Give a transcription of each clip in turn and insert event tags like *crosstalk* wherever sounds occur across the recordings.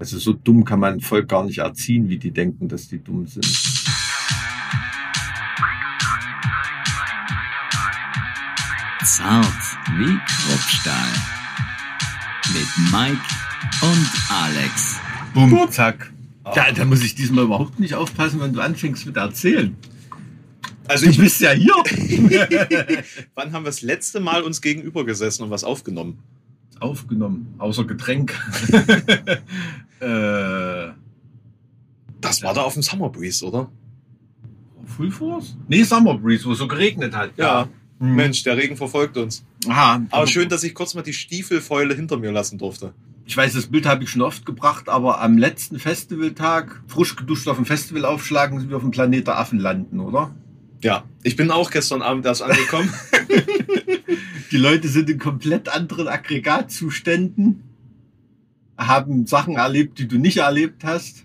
Also so dumm kann man Volk gar nicht erziehen, wie die denken, dass die dumm sind. Zart wie Kruppstahl. Mit Mike und Alex. Bumm, zack. Ja, da muss ich diesmal überhaupt nicht aufpassen, wenn du anfängst mit erzählen. Also Du ich bist ja hier. *laughs* Wann haben wir das letzte Mal uns gegenüber gesessen und was aufgenommen? Aufgenommen, außer Getränk. *laughs* Das war da auf dem Summer Breeze, oder? Full Force? Nee, Summer Breeze, wo es so geregnet hat. Mhm. Mensch, der Regen verfolgt uns. Aha. Aber schön, dass ich kurz mal die Stiefelfäule hinter mir lassen durfte. Ich weiß, das Bild habe ich schon oft gebracht, aber am letzten Festivaltag, frisch geduscht auf dem Festival aufschlagen, sind wir auf dem Planet der Affen landen, oder? Ja, ich bin auch gestern Abend erst angekommen. *laughs* Die Leute sind in komplett anderen Aggregatzuständen, haben Sachen erlebt, die du nicht erlebt hast.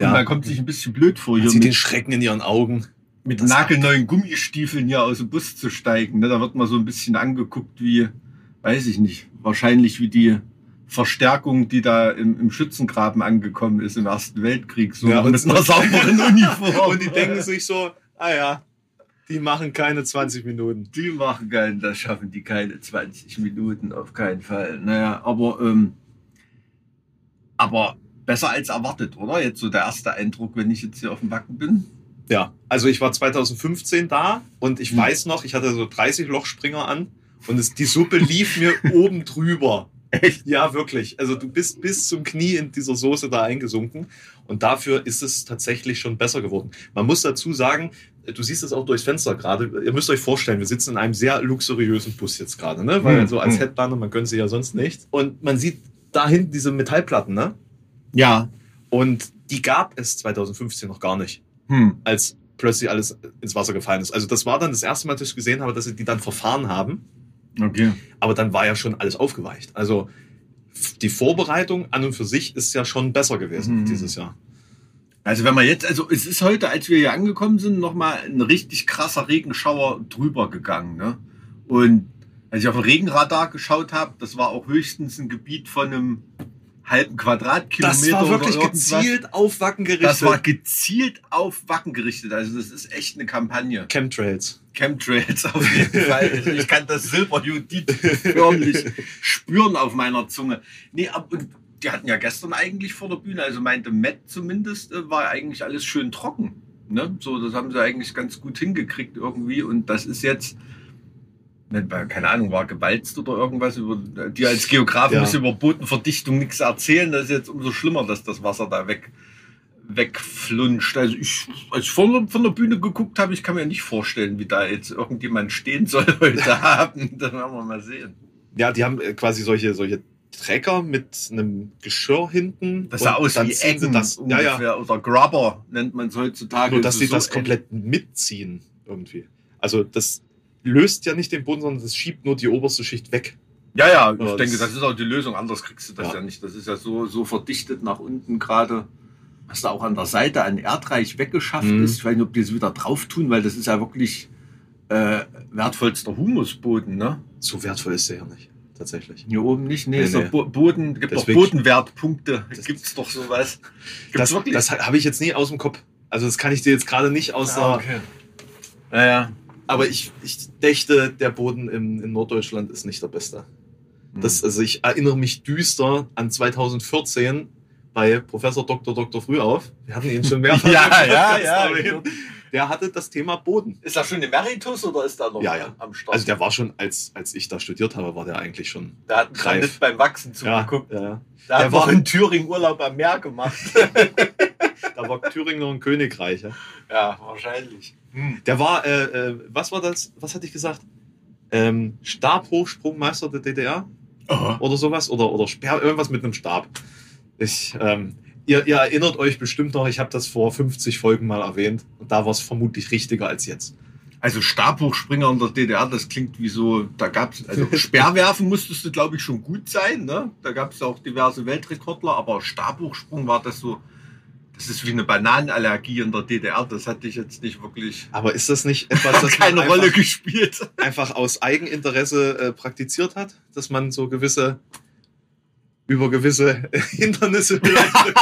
Ja. Und man kommt sich ein bisschen blöd vor, Man hier sieht den Schrecken in ihren Augen. mit das nagelneuen Gummistiefeln hier aus dem Bus zu steigen. Ne? Da wird man so ein bisschen angeguckt wie, weiß ich nicht, wahrscheinlich wie die Verstärkung, die da im, im Schützengraben angekommen ist im Ersten Weltkrieg. So Ja, und- mit einer sauberen *laughs* Uniform. Und die denken sich so, ah ja, die machen keine 20 Minuten. Die machen keinen, das schaffen die keine 20 Minuten, auf keinen Fall. Naja, aber, ähm, aber besser als erwartet, oder? Jetzt so der erste Eindruck, wenn ich jetzt hier auf dem Wacken bin. Ja, also ich war 2015 da und ich Hm. weiß noch, ich hatte so 30 Lochspringer an und es, die Suppe lief mir *laughs* oben drüber. Echt? Ja, wirklich. Also du bist bis zum Knie in dieser Soße da eingesunken und dafür ist es tatsächlich schon besser geworden. Man muss dazu sagen, du siehst es auch durchs Fenster gerade. Ihr müsst euch vorstellen, wir sitzen in einem sehr luxuriösen Bus jetzt gerade, ne? Weil Hm, so als hm. Headliner, man gönnt sich ja sonst nicht. Und man sieht da hinten diese Metallplatten, ne? Ja. Und die gab es 2015 noch gar nicht Hm. als plötzlich alles ins Wasser gefallen ist. Also das war dann das erste Mal, dass ich gesehen habe, dass sie die dann verfahren haben. Okay. Aber dann war ja schon alles aufgeweicht. Also die Vorbereitung an und für sich ist ja schon besser gewesen Mhm. dieses Jahr. Also wenn man jetzt, also es ist heute, als wir hier angekommen sind, nochmal ein richtig krasser Regenschauer drüber gegangen. Ne? Und als ich auf ein Regenradar geschaut habe, das war auch höchstens ein Gebiet von einem halben Quadratkilometer. Das war wirklich gezielt auf Wacken gerichtet. Das war gezielt auf Wacken gerichtet. Also das ist echt eine Kampagne. Chemtrails. Chemtrails auf jeden *laughs* Fall. Also ich kann das Silberjudit förmlich spüren auf meiner Zunge. Nee, ab, und die hatten ja gestern eigentlich vor der Bühne, also meinte Matt zumindest, äh, war eigentlich alles schön trocken. Ne? So, das haben sie eigentlich ganz gut hingekriegt irgendwie. Und das ist jetzt, keine Ahnung, war gewalzt oder irgendwas. Über, die als Geografen Ja. müssen über Bodenverdichtung nichts erzählen. Das ist jetzt umso schlimmer, dass das Wasser da weg wegflunscht. Also ich, als ich von, von der Bühne geguckt habe, ich kann mir nicht vorstellen, wie da jetzt irgendjemand stehen soll *laughs* heute Abend. Das werden wir mal sehen. Ja, die haben äh, quasi solche, solche Trecker mit einem Geschirr hinten. Das sah aus wie Eggen das. Ja, ja. ungefähr. Oder Grubber nennt man es heutzutage. Nur, dass sie so das komplett mitziehen irgendwie. Also das löst ja nicht den Boden, sondern das schiebt nur die oberste Schicht weg. Ja, ja, ich Ja, denke, das- ist auch die Lösung. Anders kriegst du das ja, Ja. nicht. Das ist ja so, so verdichtet nach unten gerade. Was da auch an der Seite an Erdreich weggeschafft Mhm. ist. Ich weiß nicht, ob die es wieder drauf tun, weil das ist ja wirklich äh, wertvollster Humusboden, ne? So wertvoll ist der ja nicht, tatsächlich. Hier oben nicht. Nee, Nee, nee. Bo Boden, gibt Deswegen- doch Bodenwertpunkte. Das- Gibt's doch sowas. Gibt's Das, wirklich? das habe ich jetzt nie aus dem Kopf. Also das kann ich dir jetzt gerade nicht aus Ah, der... okay. Naja. Aber ich, ich dächte, der Boden im, in Norddeutschland ist nicht der beste. Das, also ich erinnere mich düster an 2014 bei Professor Dr. Dr. Frühauf. Wir hatten ihn schon *laughs* mehrfach. Ja, ja, ja. erwähnt. Der hatte das Thema Boden. Ist das schon Emeritus oder ist da noch Ja, ja. am Start? Also der war schon, als, als ich da studiert habe, war der eigentlich schon der hat greif. beim Wachsen ja, zugeguckt. ja, ja. Der, Der hat war- in Thüringen Urlaub am Meer gemacht. *laughs* Da war Thüringen noch ein Königreich. Ja. ja, wahrscheinlich. Der war, äh, äh, was war das? Was hatte ich gesagt? Ähm, Stabhochsprungmeister der DDR Aha. oder sowas? Oder, oder Sperr, irgendwas mit einem Stab. Ich, ähm, ihr, ihr erinnert euch bestimmt noch, ich habe das vor 50 Folgen mal erwähnt. Und da war es vermutlich richtiger als jetzt. Also Stabhochspringer in der DDR, das klingt wie so, da gab's, also Speerwerfen musstest du, glaube ich, schon gut sein, ne? Da gab's auch diverse Weltrekordler, aber Stabhochsprung war das so, das ist wie eine Bananenallergie in der DDR, das hatte ich jetzt nicht wirklich, Aber ist das nicht etwas, das keine man Rolle einfach, gespielt. einfach aus Eigeninteresse äh, praktiziert hat? Dass man so gewisse über gewisse *laughs* Hindernisse vielleicht. *laughs*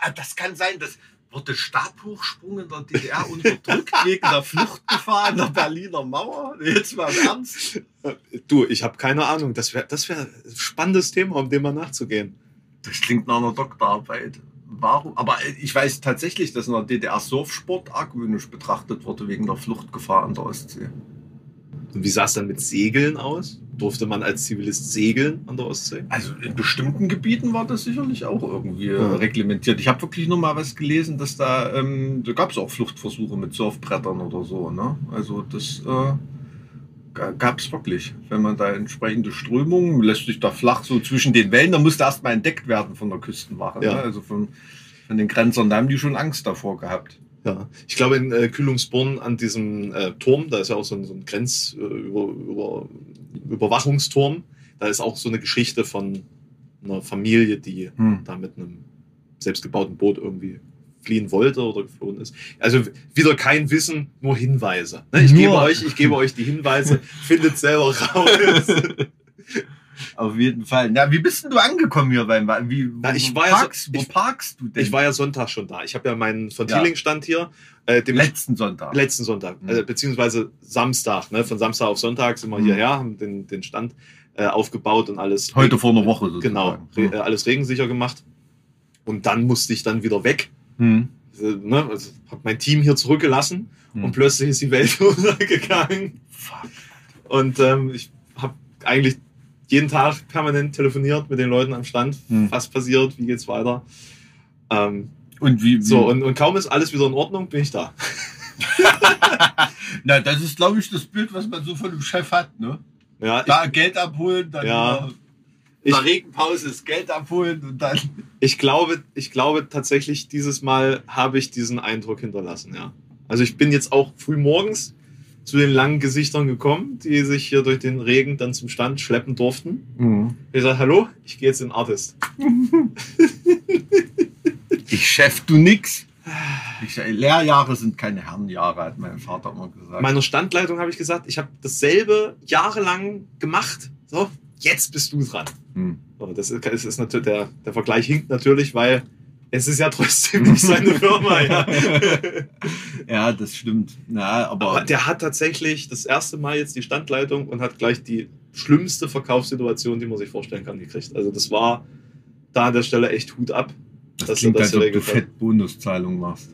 Ah, das kann sein, dass wurde Stabhochsprung in der DDR unterdrückt wegen der Fluchtgefahr in der Berliner Mauer. Jetzt mal im Ernst. du, ich habe keine Ahnung. Das wäre das wär ein spannendes Thema, um dem mal nachzugehen. Das klingt nach einer Doktorarbeit. Warum? Aber ich weiß tatsächlich, dass in der DDR Surfsport argwöhnisch betrachtet wurde wegen der Fluchtgefahr an der Ostsee. Und wie sah es dann mit Segeln aus? Durfte man als Zivilist segeln an der Ostsee? Also in bestimmten Gebieten war das sicherlich auch irgendwie äh, Ja. reglementiert. Ich habe wirklich nur mal was gelesen, dass da, ähm, da gab es auch Fluchtversuche mit Surfbrettern oder so. Ne? Also das äh, gab es wirklich. Wenn man da entsprechende Strömungen, lässt sich da flach so zwischen den Wellen, da musste erstmal entdeckt werden von der Küstenwache. Ja. Ne? Also von, von den Grenzern, da haben die schon Angst davor gehabt. Ja, ich glaube in äh, Kühlungsborn an diesem äh, Turm, da ist ja auch so ein, so ein Grenz äh, über, da ist auch so eine Geschichte von einer Familie, die Hm. da mit einem selbstgebauten Boot irgendwie fliehen wollte oder geflohen ist. Also wieder kein Wissen, nur Hinweise. Ne? Ich, Nur. gebe euch, ich gebe euch die Hinweise, *laughs* findet selber raus. *laughs* Auf jeden Fall. Na, wie bist denn du angekommen hier beim wie, Na, wo, ich wo war ja parkst, wo ich- parkst du denn? Ich war ja Sonntag schon da. Ich habe ja meinen von. Thieling stand hier. Äh, dem letzten Sonntag. Letzten Sonntag, Mhm. äh, beziehungsweise Samstag. Ne? Von Samstag auf Sonntag sind wir Mhm. hierher, haben den, den Stand äh, aufgebaut und alles. Heute vor einer Woche sozusagen. Genau, re äh, alles regensicher gemacht. Und dann musste ich dann wieder weg. Hm. Äh, ne? also, habe mein Team hier zurückgelassen Hm. und plötzlich ist die Welt *laughs* untergegangen. Fuck. Und ähm, ich habe eigentlich jeden Tag permanent telefoniert mit den Leuten am Stand. Hm. Was passiert? Wie geht's weiter? Ähm, Und wie, wie so, und, und kaum ist alles wieder in Ordnung, bin ich da. *laughs* Na, das ist, glaube ich, das Bild, was man so von dem Chef hat, ne? Ja, Da Geld abholen, dann Ja. Ich- der Regenpause das Geld abholen und dann. Ich glaube, ich glaube tatsächlich, dieses Mal habe ich diesen Eindruck hinterlassen, ja. Also ich bin jetzt auch früh morgens zu den langen Gesichtern gekommen, die sich hier durch den Regen dann zum Stand schleppen durften. Ich sage, hallo, ich gehe jetzt in Artist. *laughs* Ich Chef, du nix. Ich, Lehrjahre sind keine Herrenjahre, hat mein Vater immer gesagt. Meiner Standleitung habe ich gesagt, ich habe dasselbe jahrelang gemacht. So, jetzt bist du dran. Hm. Das ist, das ist natürlich, der, der Vergleich hinkt natürlich, weil es ist ja trotzdem nicht seine Firma, ja. *laughs* Ja, das stimmt. Na, aber, Aber der hat tatsächlich das erste Mal jetzt die Standleitung und hat gleich die schlimmste Verkaufssituation, die man sich vorstellen kann, gekriegt. Also das war da an der Stelle echt Hut ab. das dass klingt, er als ob du fett Bonuszahlung machst.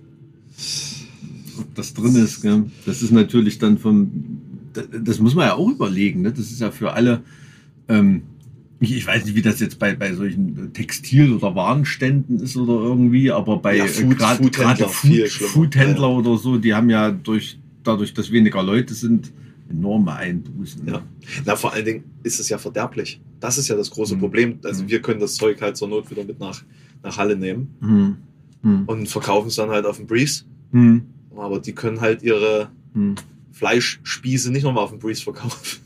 Ob das drin ist, gell? das ist natürlich dann vom. Das, das muss man ja auch überlegen. Ne? Das ist ja für alle. Ähm, ich, ich weiß nicht, wie das jetzt bei, bei solchen Textil- oder Warenständen ist oder irgendwie, aber bei Ja, äh, Food- Foodhändler, gerade viel Food. Foodhändler Ja, oder so, die haben ja durch, dadurch, dass weniger Leute sind, enorme Einbußen. Ja. Na, vor allen Dingen ist es ja verderblich. Das ist ja das große Mhm. Problem. Also Mhm. wir können das Zeug halt zur Not wieder mit nach, nach Halle nehmen Hm. Hm. und verkaufen es dann halt auf dem Breeze. Hm. Aber die können halt ihre Hm. Fleischspieße nicht nochmal auf dem Breeze verkaufen.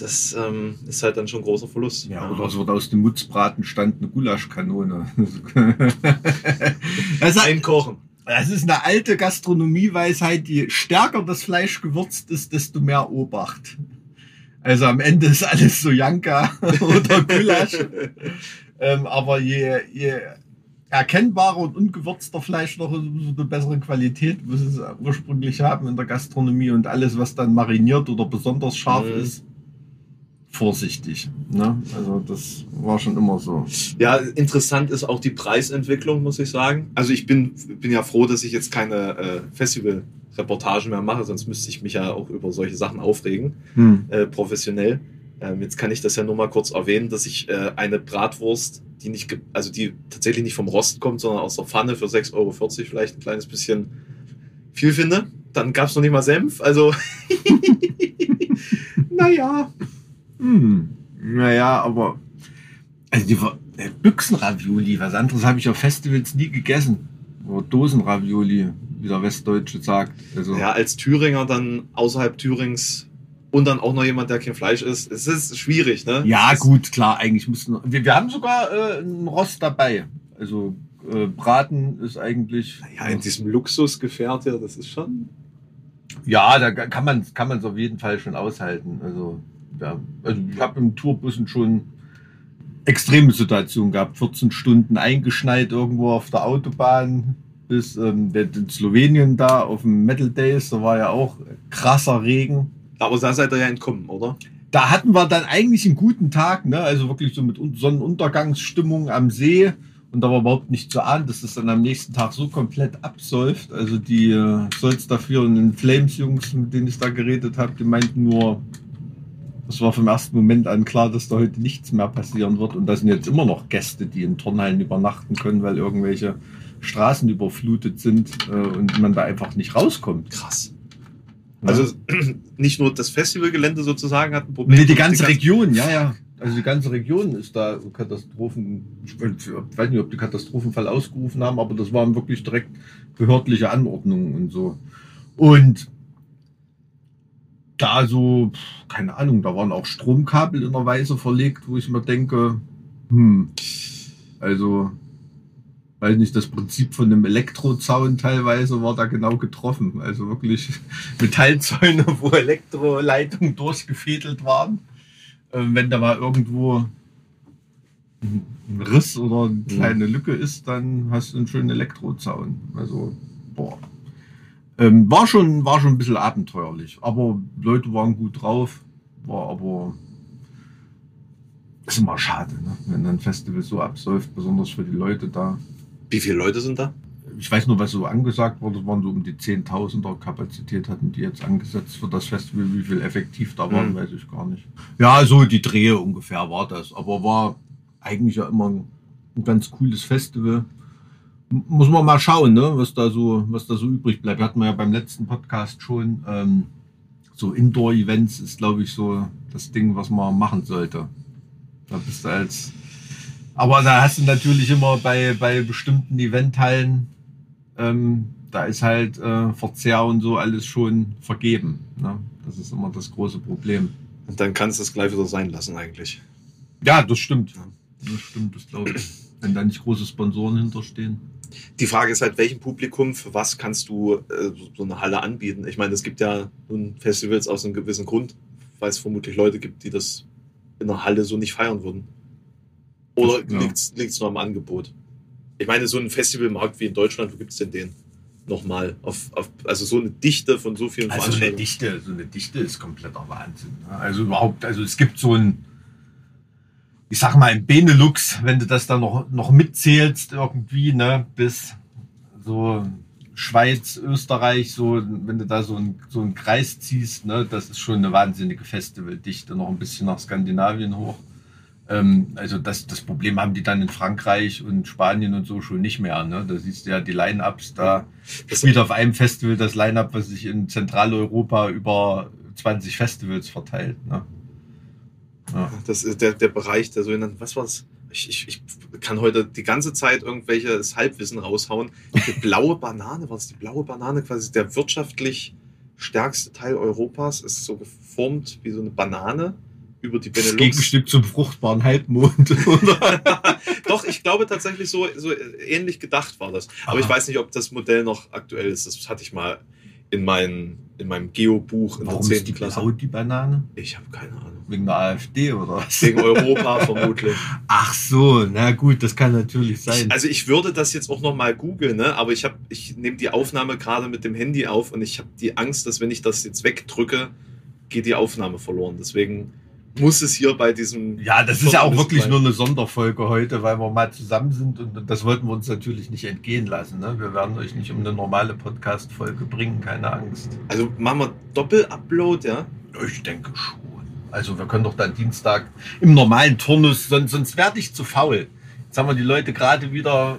Das ähm, ist halt dann schon ein großer Verlust. Ja, oder es wird aus dem Mutzbraten stand eine Gulaschkanone. *laughs* das, ist, Einkochen. das ist eine alte Gastronomieweisheit, je stärker das Fleisch gewürzt ist, desto mehr Obacht. Also am Ende ist alles so Janka *laughs* oder Gulasch. ähm, aber je, je erkennbarer und ungewürzter Fleisch noch ist, umso eine bessere Qualität muss es ursprünglich haben in der Gastronomie und alles, was dann mariniert oder besonders scharf Mhm. ist, vorsichtig. Ne? Also das war schon immer so. Ja, interessant ist auch die Preisentwicklung, muss ich sagen. Also ich bin, bin ja froh, dass ich jetzt keine äh, Festival-Reportagen mehr mache, sonst müsste ich mich ja auch über solche Sachen aufregen, äh, professionell. Ähm, jetzt kann ich das ja nur mal kurz erwähnen, dass ich äh, eine Bratwurst, die nicht, also die tatsächlich nicht vom Rost kommt, sondern aus der Pfanne für 6,40 Euro vielleicht ein kleines bisschen viel finde. Dann gab es noch nicht mal Senf, also *laughs* *laughs* naja. Hm. Naja, aber also die äh, Büchsenravioli, was anderes habe ich auf Festivals nie gegessen. Oder Dosenravioli, wie der Westdeutsche sagt. Also, Ja, als Thüringer dann außerhalb Thürings und dann auch noch jemand, der kein Fleisch isst. Es ist schwierig, ne? ja gut, klar, eigentlich müssten wir, wir haben sogar äh, einen Rost dabei. Also äh, Braten ist eigentlich Ja, in diesem Luxusgefährt hier, das ist schon. Ja, da kann man kann es auf jeden Fall schon aushalten. Also, ja, also ich habe im Tourbussen schon extreme Situation gehabt. 14 Stunden eingeschneit irgendwo auf der Autobahn bis ähm, in Slowenien da auf dem Metal Days. Da war ja auch krasser Regen. Aber da seid ihr ja entkommen, oder? Da hatten wir dann eigentlich einen guten Tag, ne? also wirklich so mit Sonnenuntergangsstimmung am See. Und da war überhaupt nicht zu ahnen, dass es dann am nächsten Tag so komplett absäuft. Also die äh, Solz dafür und den Flames-Jungs, mit denen ich da geredet habe, die meinten nur, das war vom ersten Moment an klar, dass da heute nichts mehr passieren wird. Und da sind jetzt immer noch Gäste, die in Turnhallen übernachten können, weil irgendwelche Straßen überflutet sind äh, und man da einfach nicht rauskommt. Krass. Also *clears throat* nicht nur das Festivalgelände sozusagen hat ein Problem. Nee, die ganze die Region, ja, ja. Also die ganze Region ist da Katastrophen. Ich weiß nicht, ob die Katastrophenfall ausgerufen haben, aber das waren wirklich direkt behördliche Anordnungen und so. Und da so, keine Ahnung, da waren auch Stromkabel in der Weise verlegt, wo ich mir denke, hm, also, weiß nicht, das Prinzip von einem Elektrozaun teilweise war da genau getroffen. Also wirklich *laughs* Metallzäune, wo Elektroleitungen durchgefädelt waren. Ähm, wenn da mal irgendwo ein Riss oder eine kleine Lücke ist, dann hast du einen schönen Elektrozaun. Also, boah. Ähm, war, schon, war schon ein bisschen abenteuerlich, aber Leute waren gut drauf, war aber ist immer schade, ne? wenn ein Festival so absäuft, besonders für die Leute da. Wie viele Leute sind da? Ich weiß nur, was so angesagt wurde, waren so um die 10.000er Kapazität hatten die jetzt angesetzt für das Festival. Wie viel effektiv da waren, mhm. weiß ich gar nicht. Ja, so die Drehe ungefähr war das, aber war eigentlich ja immer ein, ein ganz cooles Festival muss man mal schauen, ne, was da so, was da so übrig bleibt. Hatten wir ja beim letzten Podcast schon. Ähm, so Indoor-Events ist, glaube ich, so das Ding, was man machen sollte. Da bist du als. Aber da hast du natürlich immer bei, bei bestimmten Eventhallen, ähm, da ist halt äh, Verzehr und so alles schon vergeben. Ne? Das ist immer das große Problem. Und dann kannst du es gleich wieder sein lassen, eigentlich. Ja, das stimmt. Das stimmt, das glaube ich. Wenn da nicht große Sponsoren hinterstehen. Die Frage ist halt, welchem Publikum, für was kannst du äh, so eine Halle anbieten? Ich meine, es gibt ja nun Festivals aus einem gewissen Grund, weil es vermutlich Leute gibt, die das in einer Halle so nicht feiern würden. Oder ja. liegt es nur am Angebot? Ich meine, so ein Festivalmarkt wie in Deutschland, wo gibt es denn den? Nochmal, auf, auf, also so eine Dichte von so vielen also Veranstaltungen. Eine Dichte, so eine Dichte ist kompletter Wahnsinn. Ne? Also überhaupt, also es gibt so ein, ich sag mal, im Benelux, wenn du das dann noch, noch mitzählst, irgendwie, ne, bis so Schweiz, Österreich, so, wenn du da so, ein, so einen Kreis ziehst, ne, das ist schon eine wahnsinnige Festivaldichte, noch ein bisschen nach Skandinavien hoch. Ähm, also das, das Problem haben die dann in Frankreich und Spanien und so schon nicht mehr. Ne? Da siehst du ja die Line-Ups, da spielt auf einem Festival das Line-Up, was sich in Zentraleuropa über 20 Festivals verteilt. Ne? Ja. Das ist der, der Bereich der sogenannten, was war das? Ich, ich, ich kann heute die ganze Zeit irgendwelches Halbwissen raushauen. Die blaue Banane, was ist die blaue Banane? Quasi der wirtschaftlich stärkste Teil Europas ist so geformt wie so eine Banane über die Benelux. Das Gegenstück zum fruchtbaren Halbmond? *laughs* *laughs* Doch, ich glaube tatsächlich so, so ähnlich gedacht war das. Aber Aha. ich weiß nicht, ob das Modell noch aktuell ist. Das hatte ich mal in, mein, in meinem Geobuch in Warum der 10. Ist die Klasse. Blau, die Banane? Ich habe keine Ahnung. Wegen der AfD oder was? Wegen Europa vermutlich. *laughs* Ach so, na gut, das kann natürlich sein. Ich, also ich würde das jetzt auch nochmal googeln, ne? aber ich, ich nehme die Aufnahme gerade mit dem Handy auf und ich habe die Angst, dass wenn ich das jetzt wegdrücke, geht die Aufnahme verloren. Deswegen muss es hier bei diesem. Ja, das ist ja auch wirklich nur eine Sonderfolge heute, weil wir mal zusammen sind und das wollten wir uns natürlich nicht entgehen lassen. Ne? Wir werden euch nicht um eine normale Podcast-Folge bringen, keine Angst. Also machen wir Doppel-Upload, ja? Ich denke schon. Also wir können doch dann Dienstag im normalen Turnus, sonst, sonst werde ich zu faul. Jetzt haben wir die Leute gerade wieder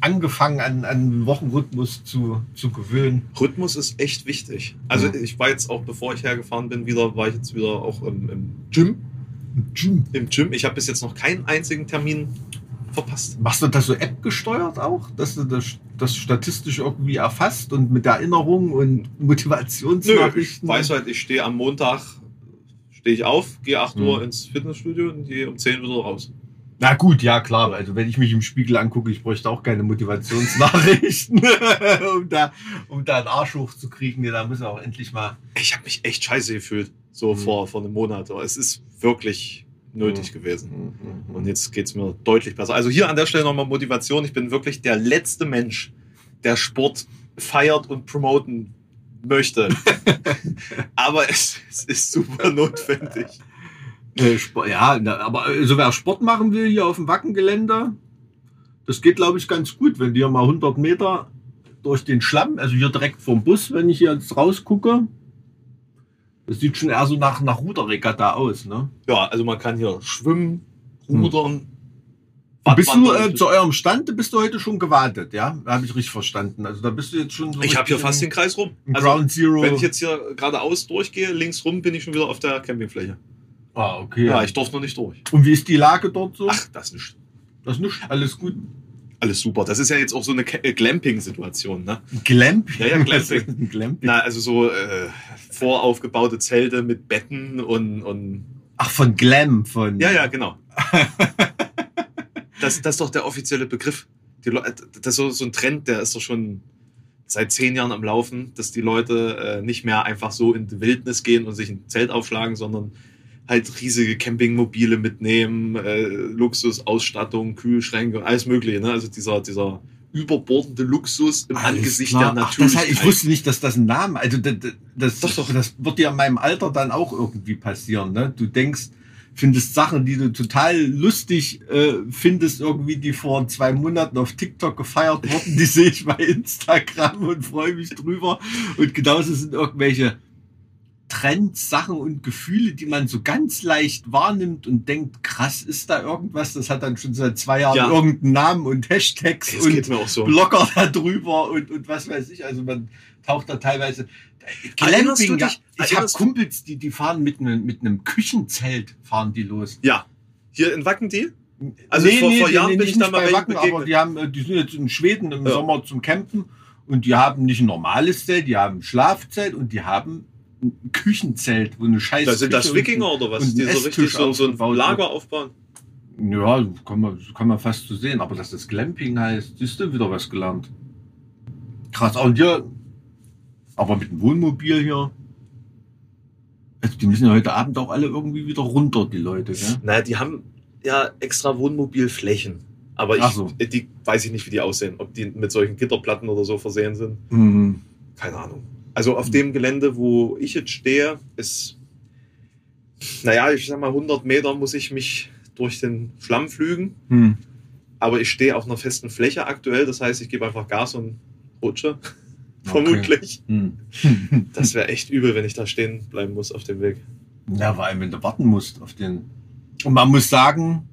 angefangen an, an Wochenrhythmus zu, zu gewöhnen. Rhythmus ist echt wichtig. Also ja. ich war jetzt auch, bevor ich hergefahren bin, wieder, war ich jetzt wieder auch im, im Gym. Im Gym? Im Gym. Ich habe bis jetzt noch keinen einzigen Termin verpasst. Machst du das so App gesteuert auch, dass du das, das statistisch irgendwie erfasst und mit Erinnerung und Motivationsnachrichten? Nö, ich weiß halt, ich stehe am Montag, stehe ich auf, gehe 8 Uhr mhm. ins Fitnessstudio und gehe um 10 wieder raus. Na gut, ja klar. Also wenn ich mich im Spiegel angucke, ich bräuchte auch keine Motivationsnachrichten, *laughs* um, da, um da einen Arsch hochzukriegen. Ja, da muss er auch endlich mal. Ich habe mich echt scheiße gefühlt, so mhm. vor, vor einem Monat. Aber es ist wirklich nötig gewesen. Mhm. Und jetzt geht es mir deutlich besser. Also hier an der Stelle nochmal Motivation. Ich bin wirklich der letzte Mensch, der Sport feiert und promoten möchte. *laughs* Aber es, es ist super notwendig. Äh, Sport, ja, aber also wer Sport machen will hier auf dem Wackengelände, das geht, glaube ich, ganz gut, wenn die hier mal 100 Meter durch den Schlamm, also hier direkt vom Bus, wenn ich hier jetzt rausgucke, das sieht schon eher so nach, nach Ruderregatta aus. Ne? Ja, also man kann hier schwimmen, Hm. rudern. Bist du äh, zu eurem Stand, bist du heute schon gewartet, ja? Habe ich richtig verstanden. Also da bist du jetzt schon so. ich habe hier fast den Kreis rum. Also, Ground Zero. wenn ich jetzt hier geradeaus durchgehe, links rum, bin ich schon wieder auf der Campingfläche. Ah, okay. Ja, ich durfte noch nicht durch. Und wie ist die Lage dort so? Ach, das ist nicht. das ist nicht alles gut. Alles super. Das ist ja jetzt auch so eine äh, Glamping-Situation, ne? Glamping. Ja, ja, Glamping. Glamping. Na, also so äh, voraufgebaute Zelte mit Betten und, und Ach, von Glam, von. Ja, ja, genau. *laughs* das, das ist doch der offizielle Begriff. Die das ist so, so ein Trend, der ist doch schon seit zehn Jahren am Laufen, dass die Leute äh, nicht mehr einfach so in die Wildnis gehen und sich ein Zelt aufschlagen, sondern halt riesige Campingmobile mitnehmen, äh, Luxusausstattung, Kühlschränke, alles mögliche. Ne? Also dieser, dieser überbordende Luxus im Alles Angesicht klar. der Natürlichkeit. heißt, ich wusste nicht, dass das ein Name, also das, das, Doch, doch. das wird ja in meinem Alter dann auch irgendwie passieren. Ne? Du denkst, findest Sachen, die du total lustig äh, findest, irgendwie, die vor zwei Monaten auf TikTok gefeiert wurden, die sehe ich bei Instagram und freue mich drüber. Und genauso sind irgendwelche Trends, Sachen und Gefühle, die man so ganz leicht wahrnimmt und denkt, krass, ist da irgendwas? Das hat dann schon seit zwei Jahren Ja. irgendeinen Namen und Hashtags das und so. Blogger da drüber und, und was weiß ich. Also man taucht da teilweise. Glamping, dich- Ich habe Kumpels, die, die fahren mit einem mit einem Küchenzelt, fahren die los. Ja. Hier in Wackendie? Also vor- vor Jahren bin ich da mal bei Wacken, aber begegnet. die haben, äh, die sind jetzt in Schweden im Ja. Sommer zum Campen und die haben nicht ein normales Zelt, die haben ein Schlafzelt und die haben ein Küchenzelt, wo eine Scheiße. Da sind das Wikinger oder was? Die so richtig so, so ein Lager aufbauen? Ja, kann man, kann man fast so sehen. Aber dass das Glamping heißt, siehst du wieder was gelernt. Krass. Und hier, aber mit dem Wohnmobil hier. Also die müssen ja heute Abend auch alle irgendwie wieder runter, die Leute. Gell? Naja, die haben ja extra Wohnmobilflächen. Aber ich, so. die weiß ich nicht, wie die aussehen. Ob die mit solchen Gitterplatten oder so versehen sind. Mhm. Keine Ahnung. Also auf dem Gelände, wo ich jetzt stehe, ist, naja, ich sag mal, 100 Meter muss ich mich durch den Schlamm flügen. Hm. Aber ich stehe auf einer festen Fläche aktuell. Das heißt, ich gebe einfach Gas und rutsche. Okay. Vermutlich. Hm. *laughs* Das wäre echt übel, wenn ich da stehen bleiben muss auf dem Weg. Ja, vor allem, wenn du warten musst auf den. Und man muss sagen,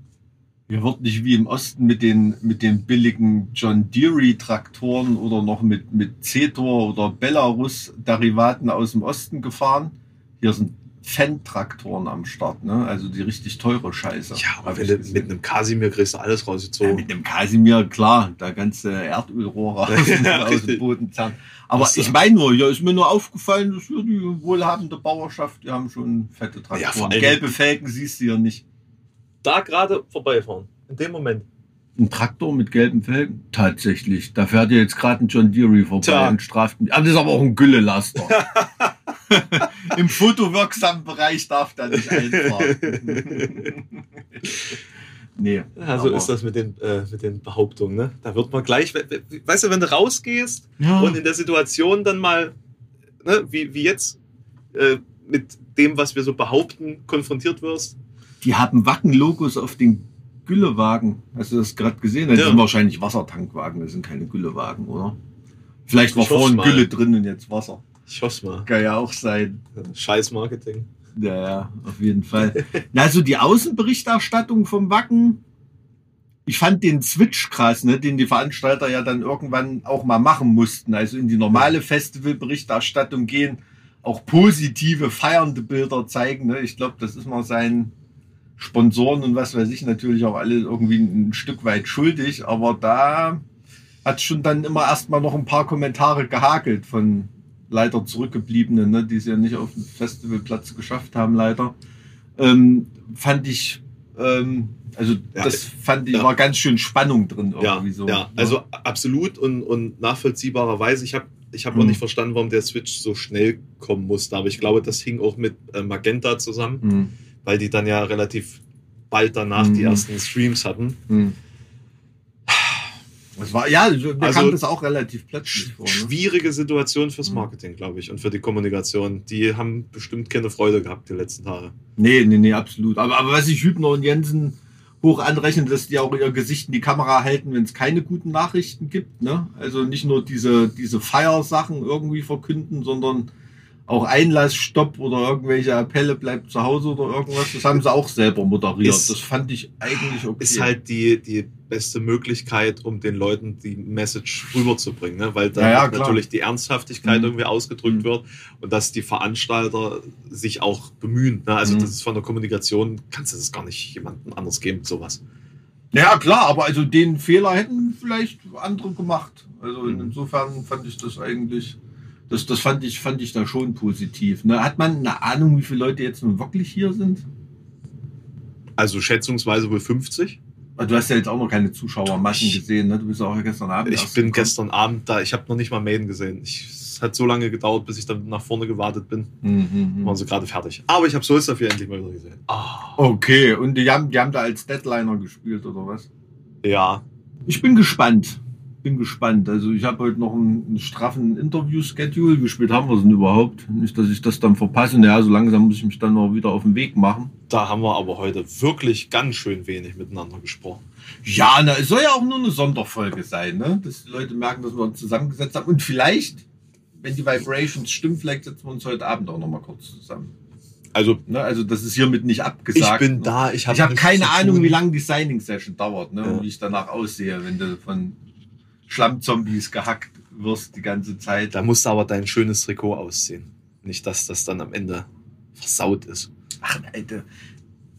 hier wird nicht wie im Osten mit den, mit den billigen John Deere Traktoren oder noch mit, mit Zetor oder Belarus Derivaten aus dem Osten gefahren. Hier sind Fendt-Traktoren am Start, ne? Also die richtig teure Scheiße. Ja, aber wenn du mit einem Kasimir kriegst du alles ja, rausgezogen. mit dem Kasimir, klar, da ganze Erdölrohre *laughs* aus, dem- Ja, aus dem richtig. Boden zerren. Aber ich meine nur, hier ist mir nur aufgefallen, dass hier die wohlhabende Bauerschaft, die haben schon fette Ja, vor Traktoren. allem- Gelbe Felgen siehst du hier nicht. Da gerade vorbeifahren. In dem Moment. Ein Traktor mit gelben Felgen? Tatsächlich. Da fährt ja jetzt gerade ein John Deere vorbei Tja. und straft mich. Aber das ist aber auch ein Güllelaster. *laughs* *laughs* Im fotowirksamen Bereich darf der nicht einfahren. *laughs* nee. Ja, so ist das mit den, äh, mit den Behauptungen. Ne? Da wird man gleich, we- we- weißt du, wenn du rausgehst Ja. und in der Situation dann mal, ne, wie, wie jetzt, äh, mit dem, was wir so behaupten, konfrontiert wirst. Die haben Wacken-Logos auf den Güllewagen. Hast du das gerade gesehen? Das Ja. sind wahrscheinlich Wassertankwagen, das sind keine Güllewagen, oder? Vielleicht war vorhin. Gülle drin und jetzt Wasser. Ich hoffe mal. Kann ja auch sein. Scheiß Marketing. Ja, ja, auf jeden Fall. Also die Außenberichterstattung vom Wacken, ich fand den Switch krass, ne, den die Veranstalter ja dann irgendwann auch mal machen mussten. Also in die normale Festivalberichterstattung gehen, auch positive, feiernde Bilder zeigen. Ne. Ich glaube, das ist mal seinen Sponsoren und was weiß ich natürlich auch alle irgendwie ein Stück weit schuldig. Aber da hat schon dann immer erstmal noch ein paar Kommentare gehakelt von leider zurückgebliebenen, ne, die es ja nicht auf den Festivalplatz geschafft haben, leider. Ähm, fand ich, ähm, also Ja, das fand ich, ja. war ganz schön Spannung drin Ja, irgendwie so. ja, also absolut und, und nachvollziehbarerweise. Ich habe ich hab auch Mhm. nicht verstanden, warum der Switch so schnell kommen musste. Aber ich glaube, das hing auch mit äh, Magenta zusammen. Hm. Weil die dann ja relativ bald danach Mhm. die ersten Streams hatten. Hm. Das war, ja, mir Also, kam das auch relativ plötzlich vor. Ne? Schwierige Situation fürs Mhm. Marketing, glaube ich, und für die Kommunikation. Die haben bestimmt keine Freude gehabt die letzten Tage. Nee, nee, nee, absolut. Aber, aber was ich Hübner und Jensen hoch anrechnen, dass die auch ihr Gesicht in die Kamera halten, wenn es keine guten Nachrichten gibt. Ne? Also nicht nur diese, diese Feiersachen irgendwie verkünden, sondern auch Einlassstopp oder irgendwelche Appelle, bleibt zu Hause oder irgendwas. Das haben sie auch selber moderiert. Ist- das fand ich eigentlich okay. Ist halt die, die beste Möglichkeit, um den Leuten die Message rüberzubringen, ne? weil da Ja, ja, natürlich die Ernsthaftigkeit Mhm. irgendwie ausgedrückt Mhm. wird und dass die Veranstalter sich auch bemühen. Ne? Also Mhm. das ist von der Kommunikation, kannst du das gar nicht jemandem anders geben, sowas. Ja, klar, aber also den Fehler hätten vielleicht andere gemacht. Also Mhm. insofern fand ich das eigentlich, das, das fand ich, fand ich da schon positiv. Ne? Hat man eine Ahnung, wie viele Leute jetzt nun wirklich hier sind? Also schätzungsweise wohl 50. Weil Du hast ja jetzt auch noch keine Zuschauermassen Ich- gesehen, ne? Du bist ja auch gestern Abend. Ich bin gekommen. gestern Abend da, ich habe noch nicht mal Maiden gesehen. Ich, es hat so lange gedauert, bis ich dann nach vorne gewartet bin. Mhm, mhm. Waren sie gerade fertig. Aber ich habe Souls dafür endlich mal wieder gesehen. Ah. Okay, und die haben, die haben da als Deadliner gespielt oder was? Ja, Ich bin gespannt. Bin gespannt. Also ich habe heute noch einen, einen straffen Interview-Schedule. Wie spät haben wir es denn überhaupt? Nicht, dass ich das dann verpasse. Naja, so langsam muss ich mich dann noch wieder auf den Weg machen. da haben wir aber heute wirklich ganz schön wenig miteinander gesprochen. Ja, na, es soll ja auch nur eine Sonderfolge sein, ne? Dass die Leute merken, dass wir uns zusammengesetzt haben. Und vielleicht, wenn die Vibrations stimmen, vielleicht setzen wir uns heute Abend auch noch mal kurz zusammen. Also Ne? Also das ist hiermit nicht ich abgesagt. bin ne? da, ich habe Ich nichts keine Ahnung, wie lange die Signing-Session dauert, ne? Ja. Und wie ich danach aussehe, wenn du von Schlammzombies gehackt wirst die ganze Zeit. Da musst du aber dein schönes Trikot ausziehen. Nicht, dass das dann am Ende versaut ist. Ach, Alter.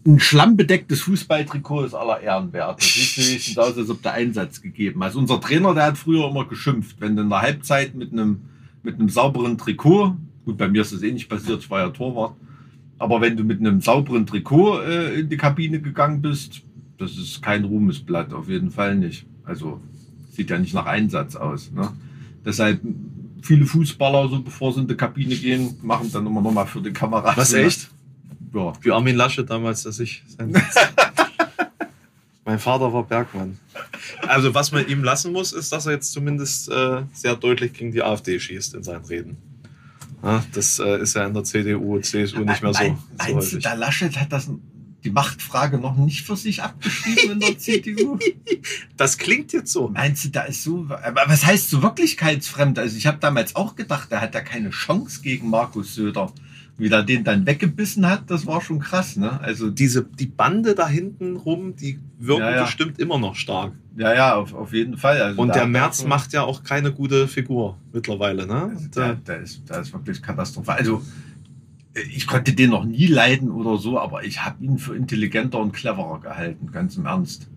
Ein schlammbedecktes Fußballtrikot ist aller Ehren wert. Das sieht wenigstens aus, als ob der Einsatz gegeben hast. Unser Trainer, der hat früher immer geschimpft, wenn du in der Halbzeit mit einem, mit einem sauberen Trikot, gut, bei mir ist das eh nicht passiert, ich war ja Torwart, aber wenn du mit einem sauberen Trikot äh, in die Kabine gegangen bist, das ist kein Ruhmesblatt, auf jeden Fall nicht. Also sieht ja nicht nach Einsatz aus. Ne? Deshalb viele Fußballer, so bevor sie in die Kabine gehen, machen dann immer nochmal für die Kamera. Was, so echt? Ja. Wie Armin Laschet damals, dass ich sein *laughs* Mein Vater war Bergmann. Also was man ihm lassen muss, ist, dass er jetzt zumindest äh, sehr deutlich gegen die AfD schießt in seinen Reden. Ja, das äh, ist ja in der CDU, CSU nicht mehr so. Mein, so häufig. der Laschet hat das, die Machtfrage noch nicht für sich abgeschrieben in der CDU? *laughs* Das klingt jetzt so. Meinst du, da ist so. Aber was heißt so wirklichkeitsfremd? Also, ich habe damals auch gedacht, der hat ja keine Chance gegen Markus Söder. Wie der den dann weggebissen hat, das war schon krass, ne? Also, die, Diese, die Bande da hinten rum, die wirken Ja, ja. bestimmt immer noch stark. ja, ja, auf, auf jeden Fall. Also, Und der er Merz schon- macht ja auch keine gute Figur mittlerweile. Ne? Also der, der, ist, der ist wirklich katastrophal. Also, ich konnte den noch nie leiden oder so, aber ich habe ihn für intelligenter und cleverer gehalten, ganz im Ernst.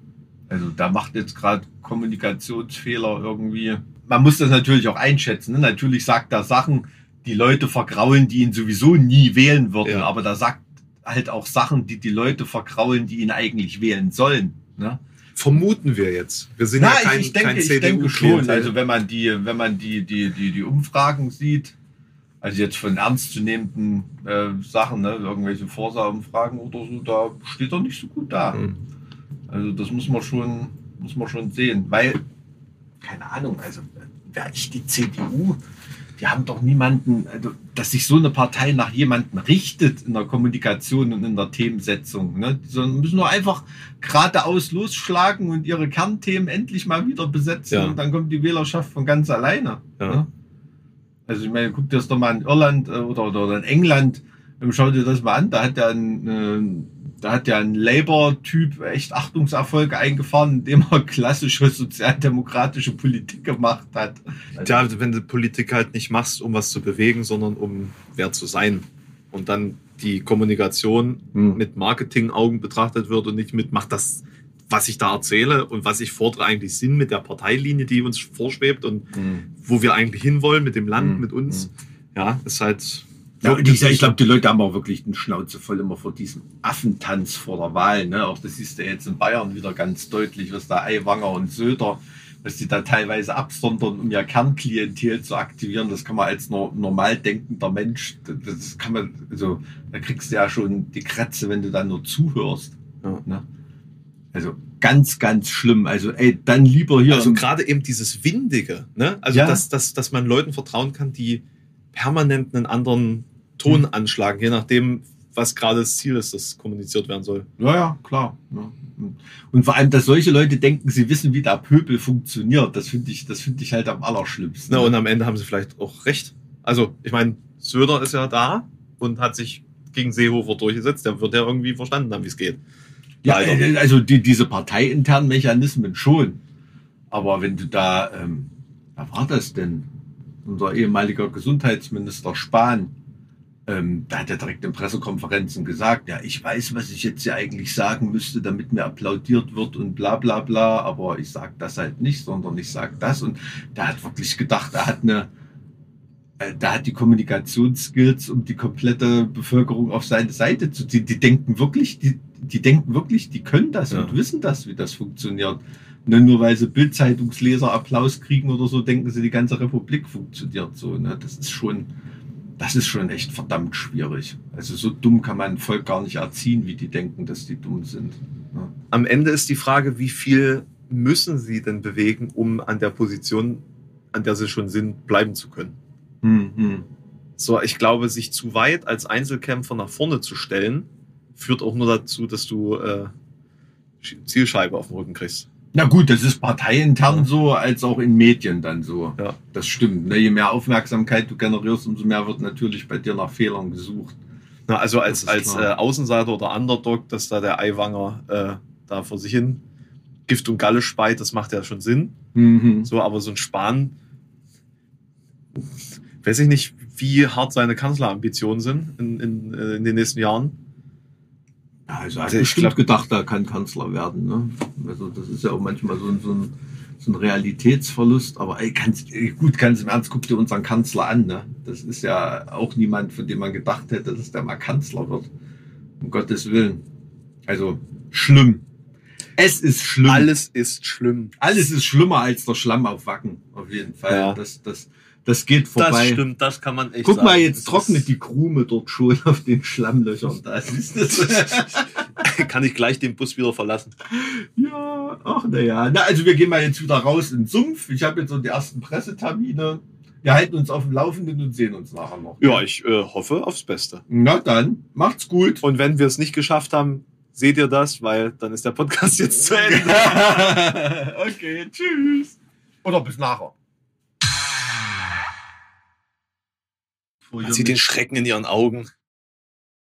Also, der macht jetzt gerade Kommunikationsfehler irgendwie. Man muss das natürlich auch einschätzen. Ne? Natürlich sagt er Sachen, die Leute vergraulen, die ihn sowieso nie wählen würden, Ja. aber da sagt halt auch Sachen, die die Leute vergraulen, die ihn eigentlich wählen sollen. Ne? vermuten wir jetzt. Wir sind Na, ja kein, ich, denke, kein ich denke schon. Also wenn man die, wenn man die, die, die, die Umfragen sieht, also jetzt von ernstzunehmenden äh, Sachen, ne, irgendwelche Forsa-Umfragen oder so, da steht er nicht so gut da. Hm. Also das muss man schon, muss man schon sehen, weil keine Ahnung, also wäre ich die CDU, die haben doch niemanden, also, dass sich so eine Partei nach jemanden richtet in der Kommunikation und in der Themensetzung. Ne? Sondern müssen nur einfach geradeaus losschlagen und ihre Kernthemen endlich mal wieder besetzen Ja. und dann kommt die Wählerschaft von ganz alleine. Ja. Ne? Also ich meine, guck dir das doch mal in Irland äh, oder, oder in England, ähm, schau dir das mal an, da hat ja ein, äh, da hat ja ein Labour-Typ echt Achtungserfolg eingefahren, indem er klassische sozialdemokratische Politik gemacht hat. Also, Ja, wenn du Politik halt nicht machst, um was zu bewegen, sondern um wer zu sein. Und dann die Kommunikation Hm. mit Marketing-Augen betrachtet wird und nicht mit, macht das, was ich da erzähle und was ich fordere, eigentlich Sinn mit der Parteilinie, die uns vorschwebt und Hm. wo wir eigentlich hinwollen mit dem Land, Hm. mit uns. Ja, ist halt. Ja, und ich, ich glaube, die Leute haben auch wirklich den Schnauze voll immer vor diesem Affentanz vor der Wahl. Ne? Auch das siehst du jetzt in Bayern wieder ganz deutlich, was da Aiwanger und Söder, was die da teilweise absondern, um ihr Kernklientel zu aktivieren. Das kann man als nor- normal denkender Mensch, das kann man, also da kriegst du ja schon die Kratze, wenn du dann nur zuhörst. Ja. Ne? Also ganz, ganz schlimm. Also ey, dann lieber hier. Also gerade eben dieses Windige, ne? Also Ja. dass, dass, dass man Leuten vertrauen kann, die permanent einen anderen Ton Hm. anschlagen, je nachdem, was gerade das Ziel ist, das kommuniziert werden soll. Ja, ja, klar. Ja. Und vor allem, dass solche Leute denken, sie wissen, wie der Pöbel funktioniert, das finde ich, das finde ich halt am allerschlimmsten. Na, und am Ende haben sie vielleicht auch recht. Also, ich meine, Söder ist ja da und hat sich gegen Seehofer durchgesetzt. Der wird ja irgendwie verstanden haben, wie es geht. Ja, leider. äh, also die, diese parteiinternen Mechanismen schon. Aber wenn du da, ähm, wer war das denn? Unser ehemaliger Gesundheitsminister Spahn, ähm, da hat er direkt in Pressekonferenzen gesagt, ja, ich weiß, was ich jetzt hier eigentlich sagen müsste, damit mir applaudiert wird und bla bla bla, aber ich sag das halt nicht, sondern ich sag das. Und der hat wirklich gedacht, er hat eine, äh, da hat die Kommunikationsskills, um die komplette Bevölkerung auf seine Seite zu ziehen. Die denken wirklich, die, die denken wirklich, die können das Ja. und wissen das, wie das funktioniert. Ne, nur weil sie Bildzeitungsleser Applaus kriegen oder so, denken sie, die ganze Republik funktioniert so. Ne? Das ist schon, das ist schon echt verdammt schwierig. Also so dumm kann man ein Volk gar nicht erziehen, wie die denken, dass die dumm sind. Ne? Am Ende ist die Frage, wie viel müssen sie denn bewegen, um an der Position, an der sie schon sind, bleiben zu können? Hm, hm. So, ich glaube, sich zu weit als Einzelkämpfer nach vorne zu stellen, führt auch nur dazu, dass du äh, Zielscheibe auf dem Rücken kriegst. Na gut, das ist parteiintern so, als auch in Medien dann so. Ja. Das stimmt. Ne? Je mehr Aufmerksamkeit du generierst, umso mehr wird natürlich bei dir nach Fehlern gesucht. Na, also als, als äh. Außenseiter oder Underdog, dass da der Eiwanger äh, da vor sich hin Gift und Galle speit, das macht ja schon Sinn. Mhm. So, aber so ein Spahn, weiß ich nicht, wie hart seine Kanzlerambitionen sind in, in, äh, in den nächsten Jahren. Ja, also er hat Also ich bestimmt glaub- gedacht, er kann Kanzler werden. Ne? Also das ist ja auch manchmal so ein, so ein, so ein Realitätsverlust. Aber ey, ganz, gut, ganz im Ernst, guck dir unseren Kanzler an. Ne? Das ist ja auch niemand, von dem man gedacht hätte, dass der mal Kanzler wird. Um Gottes Willen. Also schlimm. Es ist schlimm. Alles ist schlimm. Alles ist schlimmer als der Schlamm auf Wacken. Auf jeden Fall. Ja. Das, das, das geht vorbei. Das stimmt, das kann man echt Guck sagen. mal, jetzt Das trocknet die Krume dort schon auf den Schlammlöchern. Da siehst du es. kann ich gleich den Bus wieder verlassen. Ja, ach naja. Na, also wir gehen mal jetzt wieder raus in den Sumpf. Ich habe jetzt so die ersten Pressetermine. Wir halten uns auf dem Laufenden und sehen uns nachher noch. Ja, ich äh, hoffe aufs Beste. Na dann, macht's gut. Und wenn wir es nicht geschafft haben, seht ihr das, weil dann ist der Podcast jetzt zu Ende. *laughs* okay, tschüss. Oder bis nachher. Sieht den Schrecken in ihren Augen.